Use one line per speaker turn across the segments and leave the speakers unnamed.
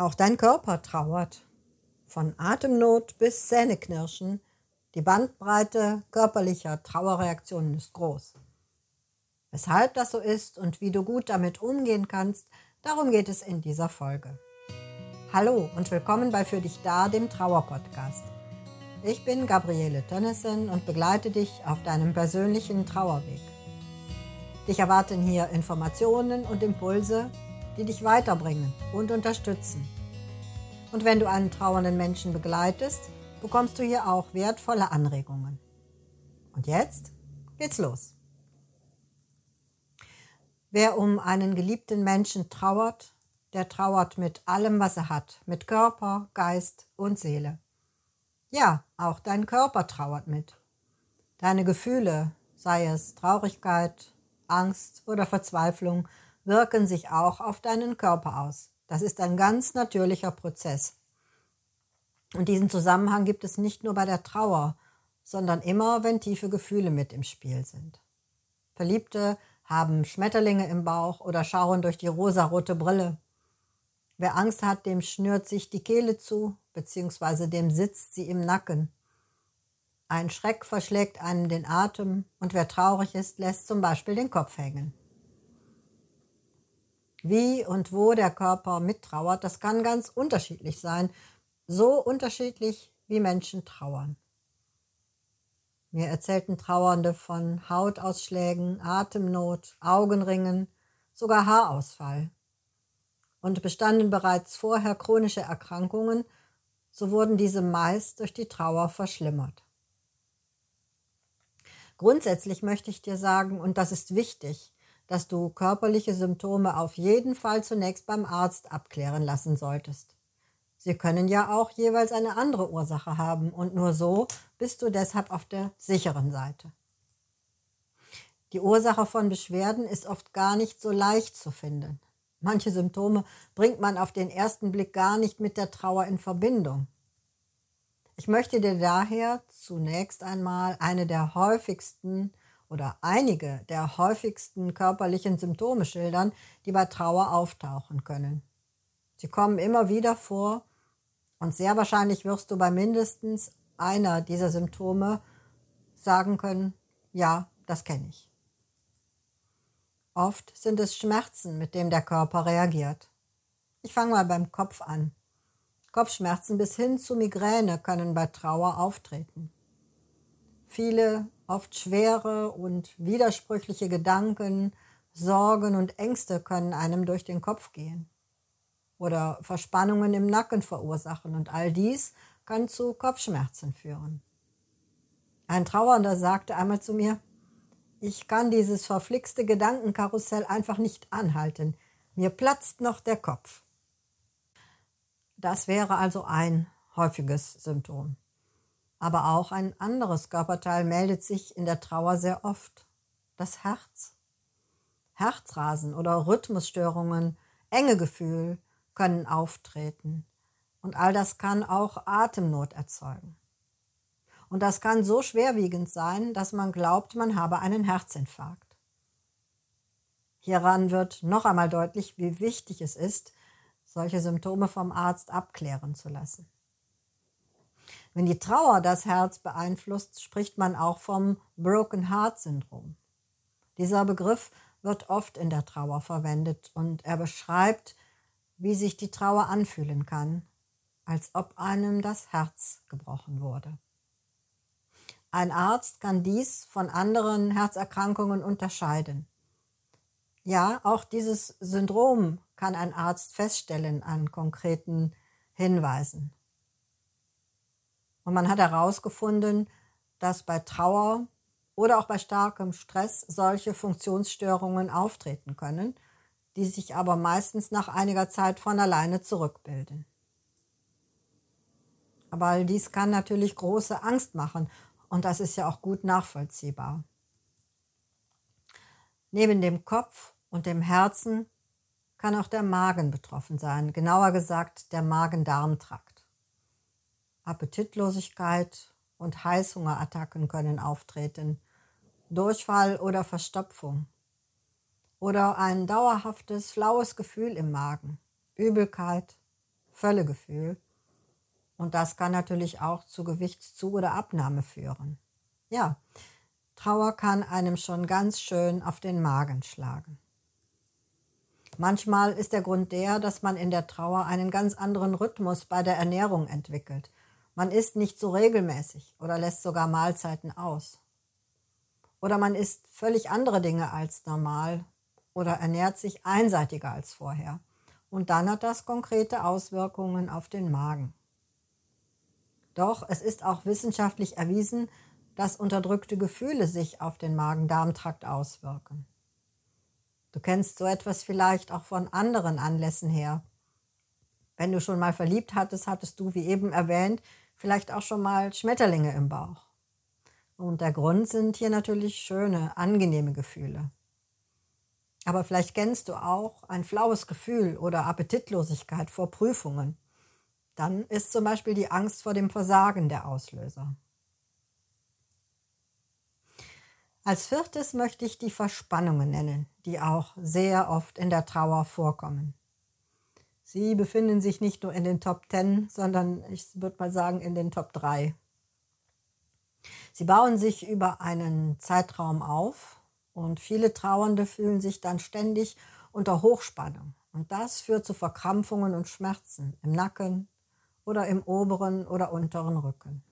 Auch dein Körper trauert. Von Atemnot bis Zähneknirschen. Die Bandbreite körperlicher Trauerreaktionen ist groß. Weshalb das so ist und wie du gut damit umgehen kannst, darum geht es in dieser Folge. Hallo und willkommen bei Für dich da, dem Trauerpodcast. Ich bin Gabriele Tönnissen und begleite dich auf deinem persönlichen Trauerweg. Dich erwarten hier Informationen und Impulse, die dich weiterbringen und unterstützen. Und wenn du einen trauernden Menschen begleitest, bekommst du hier auch wertvolle Anregungen. Und jetzt geht's los. Wer um einen geliebten Menschen trauert, der trauert mit allem, was er hat, mit Körper, Geist und Seele. Ja, auch dein Körper trauert mit. Deine Gefühle, sei es Traurigkeit, Angst oder Verzweiflung, wirken sich auch auf deinen Körper aus. Das ist ein ganz natürlicher Prozess. Und diesen Zusammenhang gibt es nicht nur bei der Trauer, sondern immer, wenn tiefe Gefühle mit im Spiel sind. Verliebte haben Schmetterlinge im Bauch oder schauen durch die rosarote Brille. Wer Angst hat, dem schnürt sich die Kehle zu, beziehungsweise dem sitzt sie im Nacken. Ein Schreck verschlägt einem den Atem und wer traurig ist, lässt zum Beispiel den Kopf hängen. Wie und wo der Körper mittrauert, das kann ganz unterschiedlich sein, so unterschiedlich wie Menschen trauern. Mir erzählten Trauernde von Hautausschlägen, Atemnot, Augenringen, sogar Haarausfall. Und bestanden bereits vorher chronische Erkrankungen, so wurden diese meist durch die Trauer verschlimmert. Grundsätzlich möchte ich dir sagen, und das ist wichtig, dass du körperliche Symptome auf jeden Fall zunächst beim Arzt abklären lassen solltest. Sie können ja auch jeweils eine andere Ursache haben und nur so bist du deshalb auf der sicheren Seite. Die Ursache von Beschwerden ist oft gar nicht so leicht zu finden. Manche Symptome bringt man auf den ersten Blick gar nicht mit der Trauer in Verbindung. Ich möchte dir daher zunächst einmal eine der häufigsten oder einige der häufigsten körperlichen Symptome schildern, die bei Trauer auftauchen können. Sie kommen immer wieder vor und sehr wahrscheinlich wirst du bei mindestens einer dieser Symptome sagen können, ja, das kenne ich. Oft sind es Schmerzen, mit dem der Körper reagiert. Ich fange mal beim Kopf an. Kopfschmerzen bis hin zu Migräne können bei Trauer auftreten. Viele Oft schwere und widersprüchliche Gedanken, Sorgen und Ängste können einem durch den Kopf gehen oder Verspannungen im Nacken verursachen und all dies kann zu Kopfschmerzen führen. Ein Trauernder sagte einmal zu mir, ich kann dieses verflixte Gedankenkarussell einfach nicht anhalten. Mir platzt noch der Kopf. Das wäre also ein häufiges Symptom. Aber auch ein anderes Körperteil meldet sich in der Trauer sehr oft. Das Herz. Herzrasen oder Rhythmusstörungen, enge Gefühl können auftreten. Und all das kann auch Atemnot erzeugen. Und das kann so schwerwiegend sein, dass man glaubt, man habe einen Herzinfarkt. Hieran wird noch einmal deutlich, wie wichtig es ist, solche Symptome vom Arzt abklären zu lassen. Wenn die Trauer das Herz beeinflusst, spricht man auch vom Broken Heart Syndrom. Dieser Begriff wird oft in der Trauer verwendet und er beschreibt, wie sich die Trauer anfühlen kann, als ob einem das Herz gebrochen wurde. Ein Arzt kann dies von anderen Herzerkrankungen unterscheiden. Ja, auch dieses Syndrom kann ein Arzt feststellen an konkreten Hinweisen. Und man hat herausgefunden, dass bei Trauer oder auch bei starkem Stress solche Funktionsstörungen auftreten können, die sich aber meistens nach einiger Zeit von alleine zurückbilden. Aber all dies kann natürlich große Angst machen und das ist ja auch gut nachvollziehbar. Neben dem Kopf und dem Herzen kann auch der Magen betroffen sein, genauer gesagt der Magen-Darm-Trakt. Appetitlosigkeit und Heißhungerattacken können auftreten, Durchfall oder Verstopfung oder ein dauerhaftes flaues Gefühl im Magen, Übelkeit, Völlegefühl. Und das kann natürlich auch zu Gewichtszu- oder Abnahme führen. Ja, Trauer kann einem schon ganz schön auf den Magen schlagen. Manchmal ist der Grund der, dass man in der Trauer einen ganz anderen Rhythmus bei der Ernährung entwickelt. Man isst nicht so regelmäßig oder lässt sogar Mahlzeiten aus. Oder man isst völlig andere Dinge als normal oder ernährt sich einseitiger als vorher. Und dann hat das konkrete Auswirkungen auf den Magen. Doch es ist auch wissenschaftlich erwiesen, dass unterdrückte Gefühle sich auf den Magen-Darm-Trakt auswirken. Du kennst so etwas vielleicht auch von anderen Anlässen her. Wenn du schon mal verliebt hattest, hattest du, wie eben erwähnt, vielleicht auch schon mal Schmetterlinge im Bauch. Und der Grund sind hier natürlich schöne, angenehme Gefühle. Aber vielleicht kennst du auch ein flaues Gefühl oder Appetitlosigkeit vor Prüfungen. Dann ist zum Beispiel die Angst vor dem Versagen der Auslöser. Als viertes möchte ich die Verspannungen nennen, die auch sehr oft in der Trauer vorkommen. Sie befinden sich nicht nur in den Top 10, sondern ich würde mal sagen in den Top 3. Sie bauen sich über einen Zeitraum auf und viele Trauernde fühlen sich dann ständig unter Hochspannung. Und das führt zu Verkrampfungen und Schmerzen im Nacken oder im oberen oder unteren Rücken.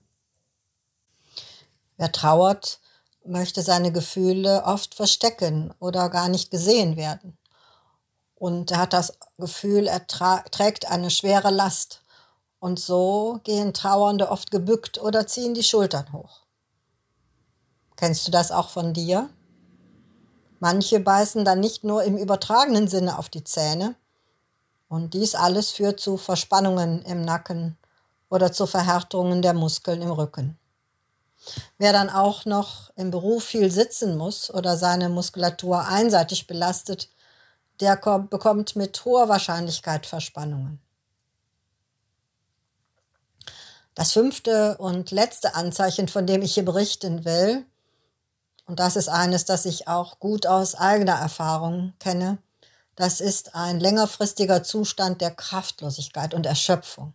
Wer trauert, möchte seine Gefühle oft verstecken oder gar nicht gesehen werden. Und er hat das Gefühl, er trägt eine schwere Last. Und so gehen Trauernde oft gebückt oder ziehen die Schultern hoch. Kennst du das auch von dir? Manche beißen dann nicht nur im übertragenen Sinne auf die Zähne. Und dies alles führt zu Verspannungen im Nacken oder zu Verhärtungen der Muskeln im Rücken. Wer dann auch noch im Beruf viel sitzen muss oder seine Muskulatur einseitig belastet, der bekommt mit hoher Wahrscheinlichkeit Verspannungen. Das fünfte und letzte Anzeichen, von dem ich hier berichten will, und das ist eines, das ich auch gut aus eigener Erfahrung kenne, das ist ein längerfristiger Zustand der Kraftlosigkeit und Erschöpfung.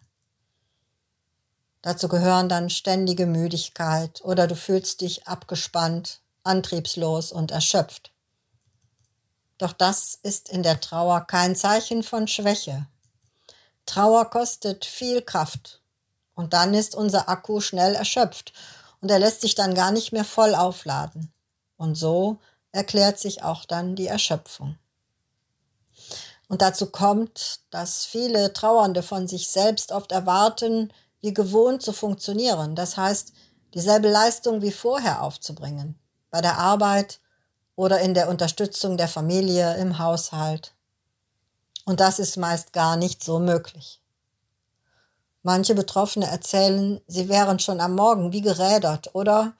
Dazu gehören dann ständige Müdigkeit oder du fühlst dich abgespannt, antriebslos und erschöpft. Doch das ist in der Trauer kein Zeichen von Schwäche. Trauer kostet viel Kraft und dann ist unser Akku schnell erschöpft und er lässt sich dann gar nicht mehr voll aufladen. Und so erklärt sich auch dann die Erschöpfung. Und dazu kommt, dass viele Trauernde von sich selbst oft erwarten, wie gewohnt zu funktionieren. Das heißt, dieselbe Leistung wie vorher aufzubringen. Bei der Arbeit oder in der Unterstützung der Familie im Haushalt. Und das ist meist gar nicht so möglich. Manche Betroffene erzählen, sie wären schon am Morgen wie gerädert oder,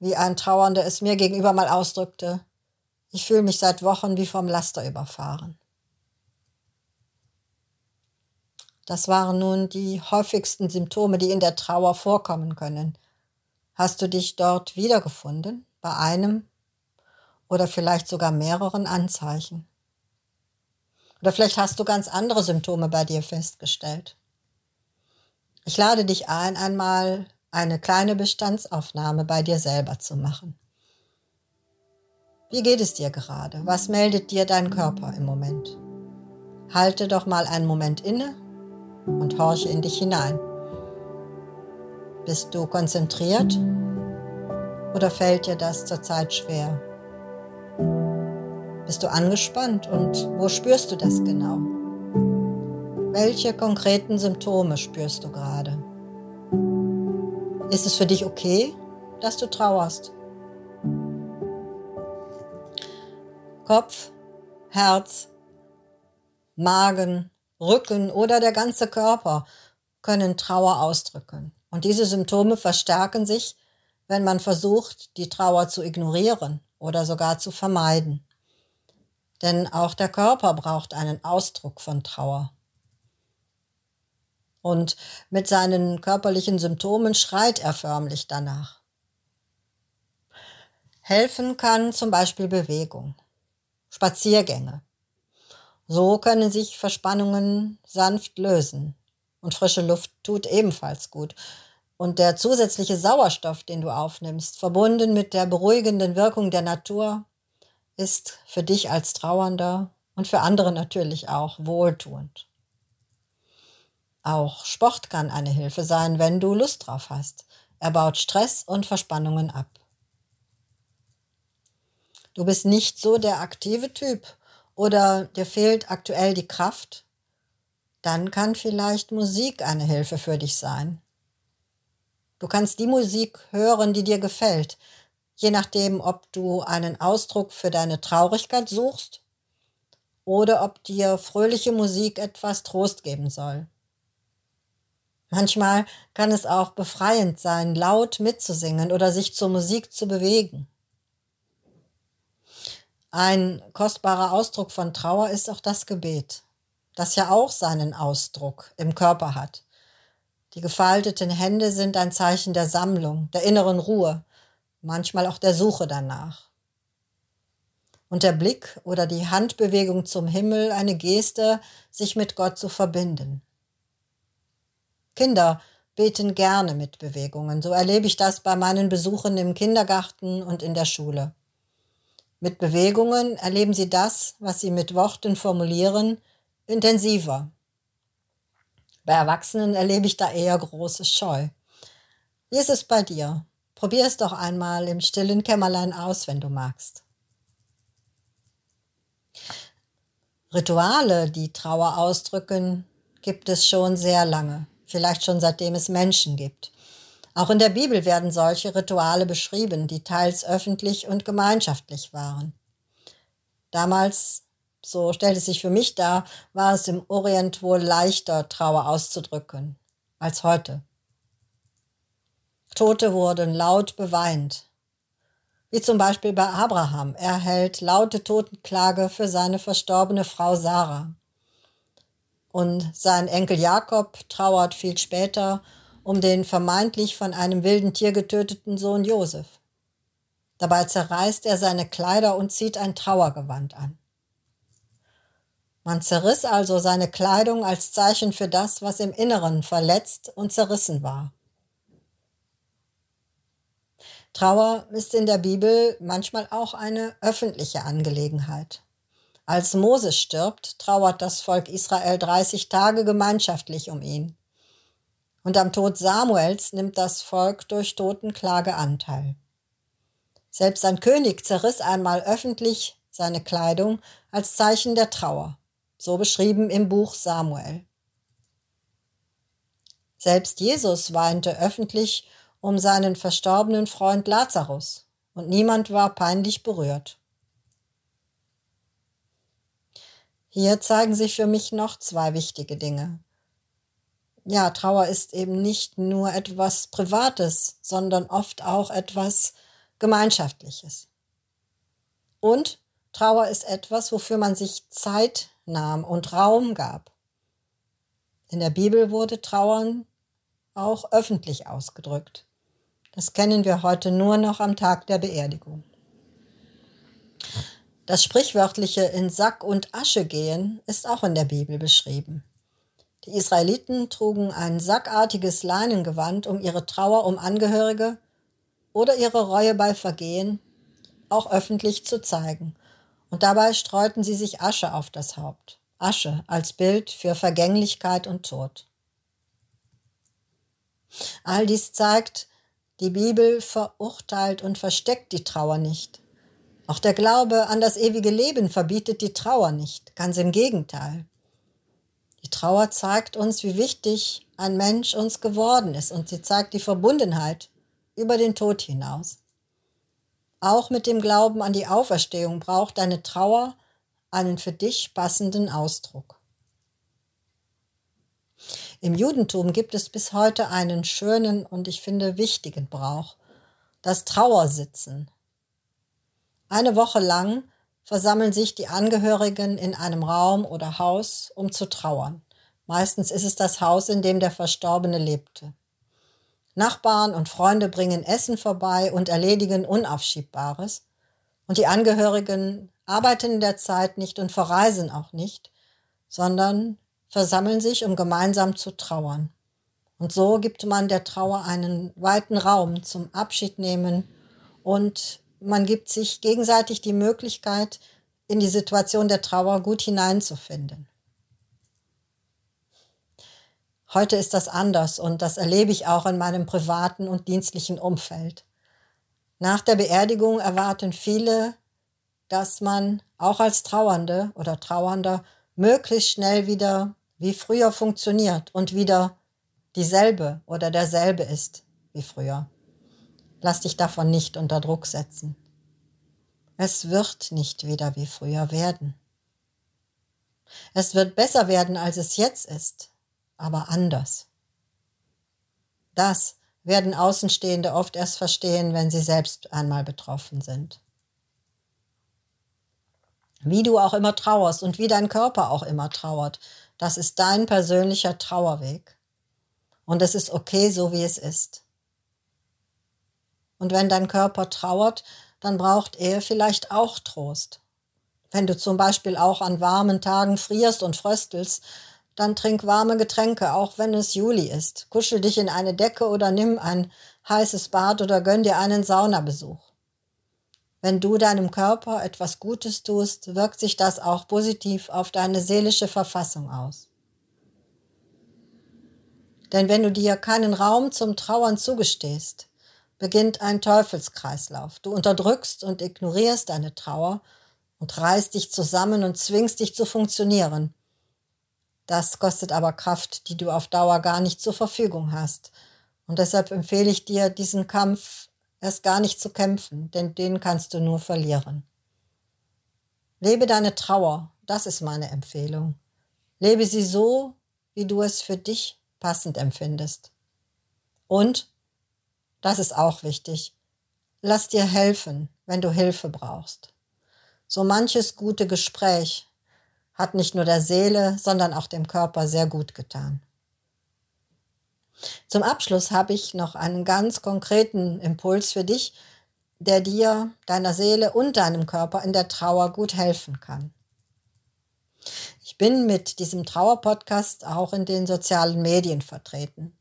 wie ein Trauernder es mir gegenüber mal ausdrückte, ich fühle mich seit Wochen wie vom Laster überfahren. Das waren nun die häufigsten Symptome, die in der Trauer vorkommen können. Hast du dich dort wiedergefunden? Bei einem oder vielleicht sogar mehreren Anzeichen? Oder vielleicht hast du ganz andere Symptome bei dir festgestellt. Ich lade dich ein, einmal eine kleine Bestandsaufnahme bei dir selber zu machen. Wie geht es dir gerade? Was meldet dir dein Körper im Moment? Halte doch mal einen Moment inne und horche in dich hinein. Bist du konzentriert oder fällt dir das zurzeit schwer? Bist du angespannt und wo spürst du das genau? Welche konkreten Symptome spürst du gerade? Ist es für dich okay, dass du trauerst? Kopf, Herz, Magen, Rücken oder der ganze Körper können Trauer ausdrücken. Und diese Symptome verstärken sich, wenn man versucht, die Trauer zu ignorieren oder sogar zu vermeiden. Denn auch der Körper braucht einen Ausdruck von Trauer. Und mit seinen körperlichen Symptomen schreit er förmlich danach. Helfen kann zum Beispiel Bewegung, Spaziergänge, so können sich Verspannungen sanft lösen. Und frische Luft tut ebenfalls gut. Und der zusätzliche Sauerstoff, den du aufnimmst, verbunden mit der beruhigenden Wirkung der Natur, ist für dich als Trauernder und für andere natürlich auch wohltuend. Auch Sport kann eine Hilfe sein, wenn du Lust drauf hast. Er baut Stress und Verspannungen ab. Du bist nicht so der aktive Typ oder dir fehlt aktuell die Kraft, dann kann vielleicht Musik eine Hilfe für dich sein. Du kannst die Musik hören, die dir gefällt, je nachdem, ob du einen Ausdruck für deine Traurigkeit suchst oder ob dir fröhliche Musik etwas Trost geben soll. Manchmal kann es auch befreiend sein, laut mitzusingen oder sich zur Musik zu bewegen. Ein kostbarer Ausdruck von Trauer ist auch das Gebet, das ja auch seinen Ausdruck im Körper hat. Die gefalteten Hände sind ein Zeichen der Sammlung, der inneren Ruhe, manchmal auch der Suche danach. Und der Blick oder die Handbewegung zum Himmel eine Geste, sich mit Gott zu verbinden. Kinder beten gerne mit Bewegungen, so erlebe ich das bei meinen Besuchen im Kindergarten und in der Schule. Mit Bewegungen erleben sie das, was sie mit Worten formulieren, intensiver. Bei Erwachsenen erlebe ich da eher große Scheu. Wie ist es bei dir? Probier es doch einmal im stillen Kämmerlein aus, wenn du magst. Rituale, die Trauer ausdrücken, gibt es schon sehr lange, vielleicht schon seitdem es Menschen gibt. Auch in der Bibel werden solche Rituale beschrieben, die teils öffentlich und gemeinschaftlich waren. Damals, so stellt es sich für mich dar, war es im Orient wohl leichter, Trauer auszudrücken als heute. Tote wurden laut beweint, wie zum Beispiel bei Abraham. Er hält laute Totenklage für seine verstorbene Frau Sarah. Und sein Enkel Jakob trauert viel später um den vermeintlich von einem wilden Tier getöteten Sohn Josef. Dabei zerreißt er seine Kleider und zieht ein Trauergewand an. Man zerriss also seine Kleidung als Zeichen für das, was im Inneren verletzt und zerrissen war. Trauer ist in der Bibel manchmal auch eine öffentliche Angelegenheit. Als Moses stirbt, trauert das Volk Israel 30 Tage gemeinschaftlich um ihn. Und am Tod Samuels nimmt das Volk durch Totenklage Anteil. Selbst ein König zerriss einmal öffentlich seine Kleidung als Zeichen der Trauer, so beschrieben im Buch Samuel. Selbst Jesus weinte öffentlich um seinen verstorbenen Freund Lazarus, und niemand war peinlich berührt. Hier zeigen sich für mich noch zwei wichtige Dinge ja, Trauer ist eben nicht nur etwas Privates, sondern oft auch etwas Gemeinschaftliches. Und Trauer ist etwas, wofür man sich Zeit nahm und Raum gab. In der Bibel wurde Trauern auch öffentlich ausgedrückt. Das kennen wir heute nur noch am Tag der Beerdigung. Das sprichwörtliche in Sack und Asche gehen ist auch in der Bibel beschrieben. Die Israeliten trugen ein sackartiges Leinengewand, um ihre Trauer um Angehörige oder ihre Reue bei Vergehen auch öffentlich zu zeigen. Und dabei streuten sie sich Asche auf das Haupt. Asche als Bild für Vergänglichkeit und Tod. All dies zeigt, die Bibel verurteilt und versteckt die Trauer nicht. Auch der Glaube an das ewige Leben verbietet die Trauer nicht, ganz im Gegenteil. Die Trauer zeigt uns, wie wichtig ein Mensch uns geworden ist und sie zeigt die Verbundenheit über den Tod hinaus. Auch mit dem Glauben an die Auferstehung braucht deine Trauer einen für dich passenden Ausdruck. Im Judentum gibt es bis heute einen schönen und ich finde wichtigen Brauch, das Trauersitzen. Eine Woche lang versammeln sich die Angehörigen in einem Raum oder Haus, um zu trauern. Meistens ist es das Haus, in dem der Verstorbene lebte. Nachbarn und Freunde bringen Essen vorbei und erledigen Unaufschiebbares. Und die Angehörigen arbeiten in der Zeit nicht und verreisen auch nicht, sondern versammeln sich, um gemeinsam zu trauern. Und so gibt man der Trauer einen weiten Raum zum Abschied nehmen und man gibt sich gegenseitig die Möglichkeit, in die Situation der Trauer gut hineinzufinden. Heute ist das anders und das erlebe ich auch in meinem privaten und dienstlichen Umfeld. Nach der Beerdigung erwarten viele, dass man auch als Trauernde oder Trauernder möglichst schnell wieder wie früher funktioniert und wieder dieselbe oder derselbe ist wie früher. Lass dich davon nicht unter Druck setzen. Es wird nicht wieder wie früher werden. Es wird besser werden, als es jetzt ist, aber anders. Das werden Außenstehende oft erst verstehen, wenn sie selbst einmal betroffen sind. Wie du auch immer trauerst und wie dein Körper auch immer trauert, das ist dein persönlicher Trauerweg. Und es ist okay, so wie es ist. Und wenn dein Körper trauert, dann braucht er vielleicht auch Trost. Wenn du zum Beispiel auch an warmen Tagen frierst und fröstelst, dann trink warme Getränke, auch wenn es Juli ist. Kuschel dich in eine Decke oder nimm ein heißes Bad oder gönn dir einen Saunabesuch. Wenn du deinem Körper etwas Gutes tust, wirkt sich das auch positiv auf deine seelische Verfassung aus. Denn wenn du dir keinen Raum zum Trauern zugestehst, beginnt ein Teufelskreislauf. Du unterdrückst und ignorierst deine Trauer und reißt dich zusammen und zwingst dich zu funktionieren, das kostet aber Kraft, die du auf Dauer gar nicht zur Verfügung hast. Und deshalb empfehle ich dir, diesen Kampf erst gar nicht zu kämpfen, denn den kannst du nur verlieren. Lebe deine Trauer, das ist meine Empfehlung. Lebe sie so, wie du es für dich passend empfindest. Und, das ist auch wichtig, lass dir helfen, wenn du Hilfe brauchst. So manches gute Gespräch, hat nicht nur der Seele, sondern auch dem Körper sehr gut getan. Zum Abschluss habe ich noch einen ganz konkreten Impuls für dich, der dir, deiner Seele und deinem Körper in der Trauer gut helfen kann. Ich bin mit diesem Trauerpodcast auch in den sozialen Medien vertreten.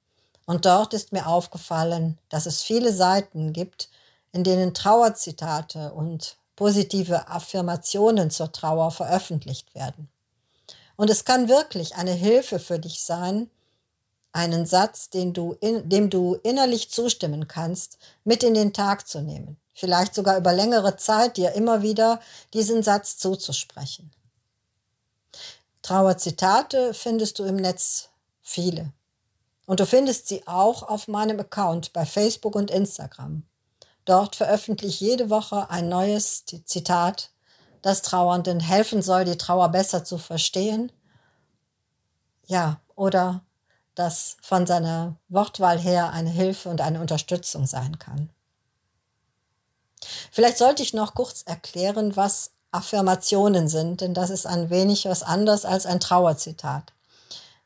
Und dort ist mir aufgefallen, dass es viele Seiten gibt, in denen Trauerzitate und positive Affirmationen zur Trauer veröffentlicht werden. Und es kann wirklich eine Hilfe für dich sein, einen Satz, du in, dem du innerlich zustimmen kannst, mit in den Tag zu nehmen. Vielleicht sogar über längere Zeit dir immer wieder diesen Satz zuzusprechen. Trauerzitate findest du im Netz viele. Und du findest sie auch auf meinem Account bei Facebook und Instagram. Dort veröffentliche ich jede Woche ein neues Zitat, das Trauernden helfen soll, die Trauer besser zu verstehen. Ja, oder das von seiner Wortwahl her eine Hilfe und eine Unterstützung sein kann. Vielleicht sollte ich noch kurz erklären, was Affirmationen sind, denn das ist ein wenig was anderes als ein Trauerzitat.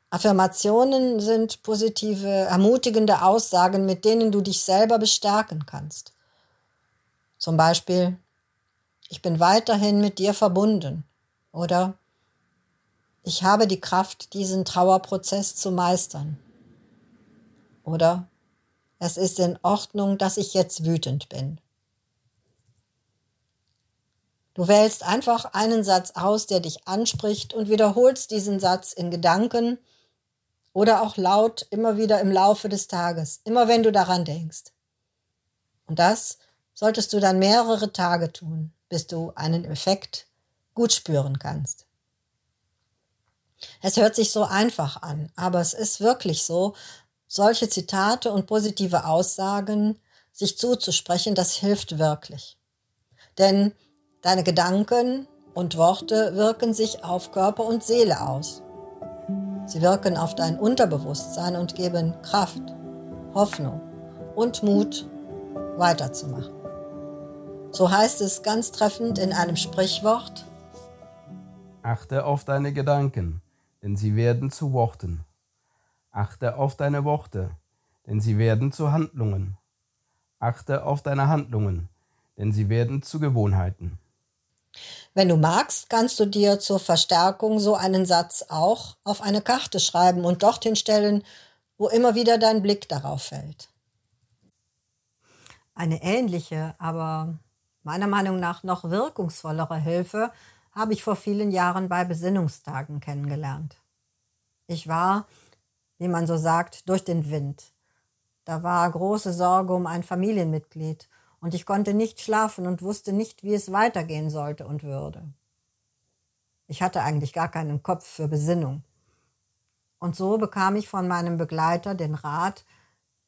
Affirmationen sind positive, ermutigende Aussagen, mit denen du dich selber bestärken kannst. Zum Beispiel, ich bin weiterhin mit dir verbunden oder ich habe die Kraft, diesen Trauerprozess zu meistern oder es ist in Ordnung, dass ich jetzt wütend bin. Du wählst einfach einen Satz aus, der dich anspricht und wiederholst diesen Satz in Gedanken oder auch laut immer wieder im Laufe des Tages, immer wenn du daran denkst. Und das solltest du dann mehrere Tage tun, bis du einen Effekt gut spüren kannst. Es hört sich so einfach an, aber es ist wirklich so, solche Zitate und positive Aussagen sich zuzusprechen, das hilft wirklich. Denn deine Gedanken und Worte wirken sich auf Körper und Seele aus. Sie wirken auf dein Unterbewusstsein und geben Kraft, Hoffnung und Mut, weiterzumachen. So heißt es ganz treffend in einem Sprichwort.
Achte auf deine Gedanken, denn sie werden zu Worten. Achte auf deine Worte, denn sie werden zu Handlungen. Achte auf deine Handlungen, denn sie werden zu Gewohnheiten.
Wenn du magst, kannst du dir zur Verstärkung so einen Satz auch auf eine Karte schreiben und dorthin stellen, wo immer wieder dein Blick darauf fällt. Eine ähnliche, aber meiner Meinung nach noch wirkungsvollere Hilfe habe ich vor vielen Jahren bei Besinnungstagen kennengelernt. Ich war, wie man so sagt, durch den Wind. Da war große Sorge um ein Familienmitglied und ich konnte nicht schlafen und wusste nicht, wie es weitergehen sollte und würde. Ich hatte eigentlich gar keinen Kopf für Besinnung. Und so bekam ich von meinem Begleiter den Rat,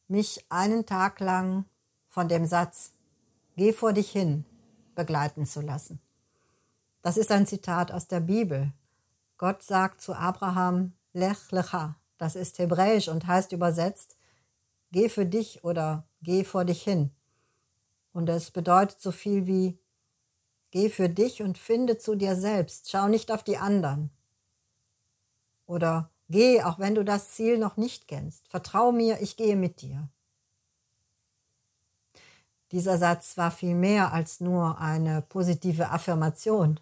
mich einen Tag lang von dem Satz Geh vor dich hin begleiten zu lassen. Das ist ein Zitat aus der Bibel. Gott sagt zu Abraham Lech lecha. Das ist hebräisch und heißt übersetzt Geh für dich oder geh vor dich hin. Und es bedeutet so viel wie, geh für dich und finde zu dir selbst, schau nicht auf die anderen. Oder geh, auch wenn du das Ziel noch nicht kennst, vertrau mir, ich gehe mit dir. Dieser Satz war viel mehr als nur eine positive Affirmation.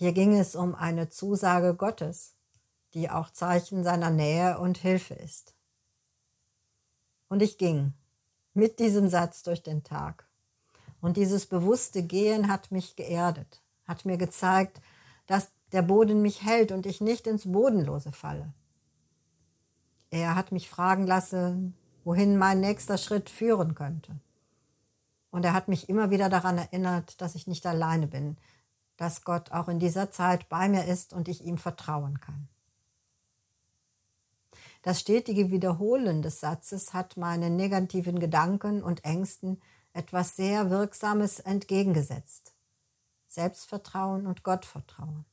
Hier ging es um eine Zusage Gottes, die auch Zeichen seiner Nähe und Hilfe ist. Und ich ging, mit diesem Satz durch den Tag. Und dieses bewusste Gehen hat mich geerdet, hat mir gezeigt, dass der Boden mich hält und ich nicht ins Bodenlose falle. Er hat mich fragen lassen, wohin mein nächster Schritt führen könnte. Und er hat mich immer wieder daran erinnert, dass ich nicht alleine bin, dass Gott auch in dieser Zeit bei mir ist und ich ihm vertrauen kann. Das stetige Wiederholen des Satzes hat meinen negativen Gedanken und Ängsten etwas sehr Wirksames entgegengesetzt. Selbstvertrauen und Gottvertrauen.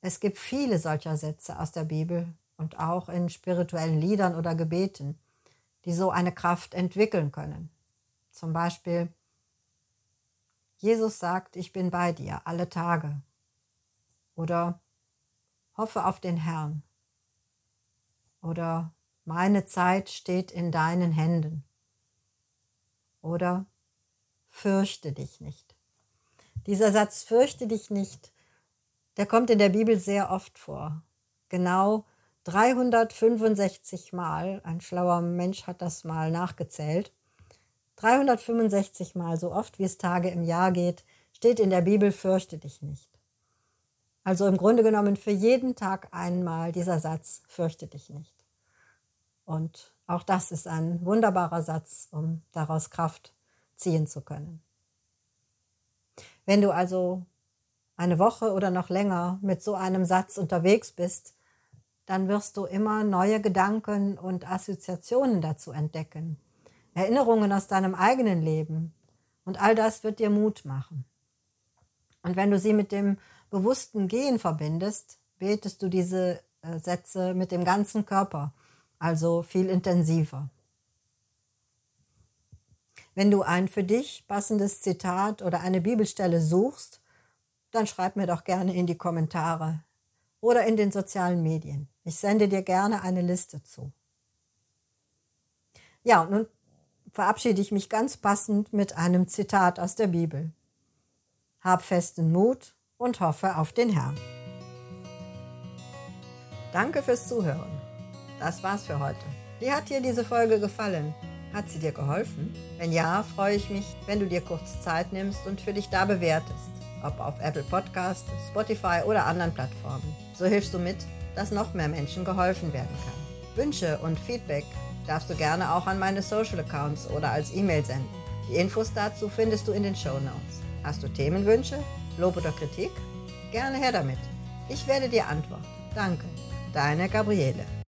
Es gibt viele solcher Sätze aus der Bibel und auch in spirituellen Liedern oder Gebeten, die so eine Kraft entwickeln können. Zum Beispiel, Jesus sagt, ich bin bei dir alle Tage. Oder hoffe auf den Herrn. Oder meine Zeit steht in deinen Händen. Oder fürchte dich nicht. Dieser Satz fürchte dich nicht, der kommt in der Bibel sehr oft vor. Genau 365 Mal, ein schlauer Mensch hat das mal nachgezählt, 365 Mal, so oft wie es Tage im Jahr geht, steht in der Bibel, fürchte dich nicht. Also im Grunde genommen für jeden Tag einmal dieser Satz, fürchte dich nicht. Und auch das ist ein wunderbarer Satz, um daraus Kraft ziehen zu können. Wenn du also eine Woche oder noch länger mit so einem Satz unterwegs bist, dann wirst du immer neue Gedanken und Assoziationen dazu entdecken, Erinnerungen aus deinem eigenen Leben. Und all das wird dir Mut machen. Und wenn du sie mit dem bewussten Gehen verbindest, betest du diese äh, Sätze mit dem ganzen Körper also viel intensiver. Wenn du ein für dich passendes Zitat oder eine Bibelstelle suchst, dann schreib mir doch gerne in die Kommentare oder in den sozialen Medien. Ich sende dir gerne eine Liste zu. Ja, und nun verabschiede ich mich ganz passend mit einem Zitat aus der Bibel. Hab festen Mut und hoffe auf den Herrn. Danke fürs Zuhören. Das war's für heute. Wie hat dir diese Folge gefallen? Hat sie dir geholfen? Wenn ja, freue ich mich, wenn du dir kurz Zeit nimmst und für dich da bewertest. Ob auf Apple Podcast, Spotify oder anderen Plattformen. So hilfst du mit, dass noch mehr Menschen geholfen werden kann. Wünsche und Feedback darfst du gerne auch an meine Social Accounts oder als E-Mail senden. Die Infos dazu findest du in den Show Notes. Hast du Themenwünsche, Lob oder Kritik? Gerne her damit. Ich werde dir antworten. Danke. Deine Gabriele.